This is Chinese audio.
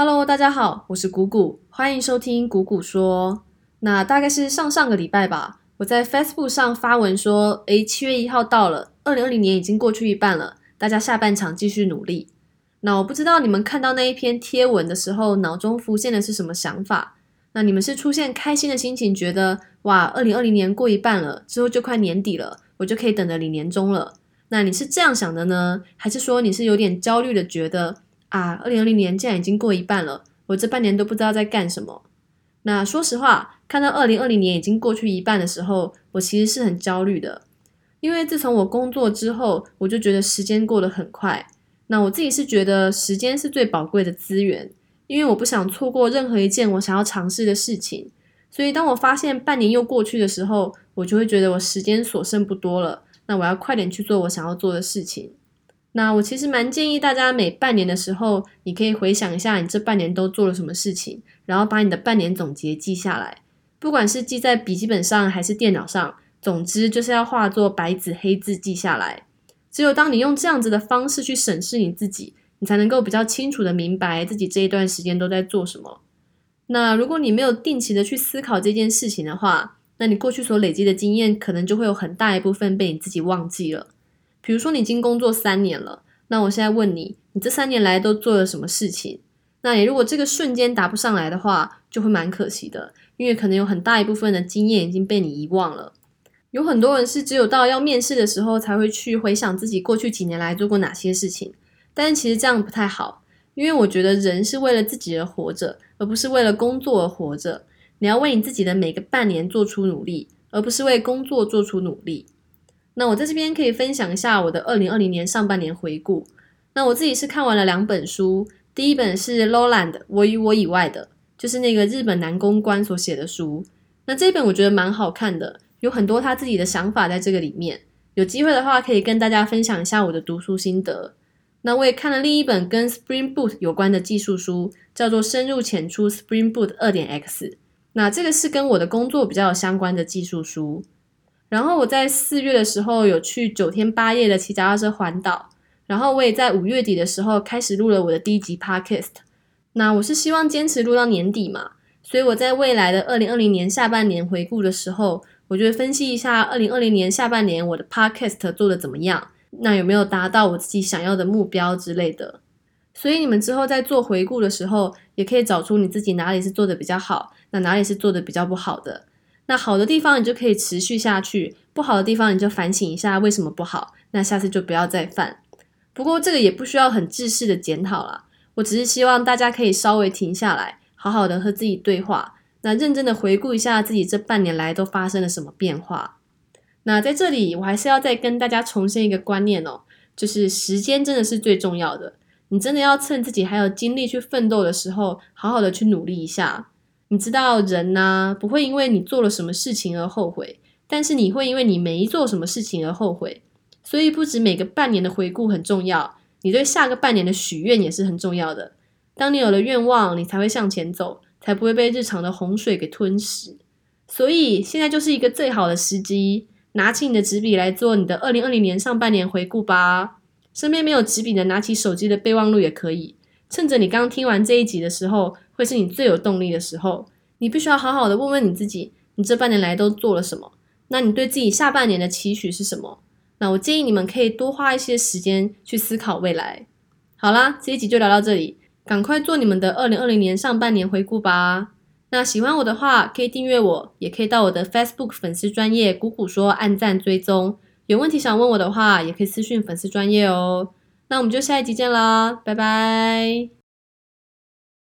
Hello，大家好，我是谷谷，欢迎收听谷谷说。那大概是上上个礼拜吧，我在 Facebook 上发文说，诶，七月一号到了，二零二零年已经过去一半了，大家下半场继续努力。那我不知道你们看到那一篇贴文的时候，脑中浮现的是什么想法？那你们是出现开心的心情，觉得哇，二零二零年过一半了，之后就快年底了，我就可以等着领年终了？那你是这样想的呢，还是说你是有点焦虑的，觉得？啊，二零二零年竟然已经过一半了，我这半年都不知道在干什么。那说实话，看到二零二零年已经过去一半的时候，我其实是很焦虑的，因为自从我工作之后，我就觉得时间过得很快。那我自己是觉得时间是最宝贵的资源，因为我不想错过任何一件我想要尝试的事情。所以当我发现半年又过去的时候，我就会觉得我时间所剩不多了，那我要快点去做我想要做的事情。那我其实蛮建议大家每半年的时候，你可以回想一下你这半年都做了什么事情，然后把你的半年总结记下来，不管是记在笔记本上还是电脑上，总之就是要化作白纸黑字记下来。只有当你用这样子的方式去审视你自己，你才能够比较清楚的明白自己这一段时间都在做什么。那如果你没有定期的去思考这件事情的话，那你过去所累积的经验，可能就会有很大一部分被你自己忘记了。比如说，你已经工作三年了，那我现在问你，你这三年来都做了什么事情？那你如果这个瞬间答不上来的话，就会蛮可惜的，因为可能有很大一部分的经验已经被你遗忘了。有很多人是只有到要面试的时候才会去回想自己过去几年来做过哪些事情，但是其实这样不太好，因为我觉得人是为了自己而活着，而不是为了工作而活着。你要为你自己的每个半年做出努力，而不是为工作做出努力。那我在这边可以分享一下我的二零二零年上半年回顾。那我自己是看完了两本书，第一本是 Lowland 我与我以外的，就是那个日本男公关所写的书。那这本我觉得蛮好看的，有很多他自己的想法在这个里面。有机会的话，可以跟大家分享一下我的读书心得。那我也看了另一本跟 Spring Boot 有关的技术书，叫做《深入浅出 Spring Boot 二点 X》。那这个是跟我的工作比较有相关的技术书。然后我在四月的时候有去九天八夜的骑脚踏车环岛，然后我也在五月底的时候开始录了我的第一集 podcast。那我是希望坚持录到年底嘛，所以我在未来的二零二零年下半年回顾的时候，我就会分析一下二零二零年下半年我的 podcast 做的怎么样，那有没有达到我自己想要的目标之类的。所以你们之后在做回顾的时候，也可以找出你自己哪里是做的比较好，那哪里是做的比较不好的。那好的地方你就可以持续下去，不好的地方你就反省一下为什么不好，那下次就不要再犯。不过这个也不需要很自式的检讨啦，我只是希望大家可以稍微停下来，好好的和自己对话，那认真的回顾一下自己这半年来都发生了什么变化。那在这里我还是要再跟大家重申一个观念哦，就是时间真的是最重要的，你真的要趁自己还有精力去奋斗的时候，好好的去努力一下。你知道人呢不会因为你做了什么事情而后悔，但是你会因为你没做什么事情而后悔。所以不止每个半年的回顾很重要，你对下个半年的许愿也是很重要的。当你有了愿望，你才会向前走，才不会被日常的洪水给吞噬。所以现在就是一个最好的时机，拿起你的纸笔来做你的二零二零年上半年回顾吧。身边没有纸笔的，拿起手机的备忘录也可以。趁着你刚听完这一集的时候。会是你最有动力的时候，你必须要好好的问问你自己，你这半年来都做了什么？那你对自己下半年的期许是什么？那我建议你们可以多花一些时间去思考未来。好啦，这一集就聊到这里，赶快做你们的二零二零年上半年回顾吧。那喜欢我的话，可以订阅我，也可以到我的 Facebook 粉丝专业谷谷说按赞追踪。有问题想问我的话，也可以私讯粉丝专业哦。那我们就下一集见啦，拜拜。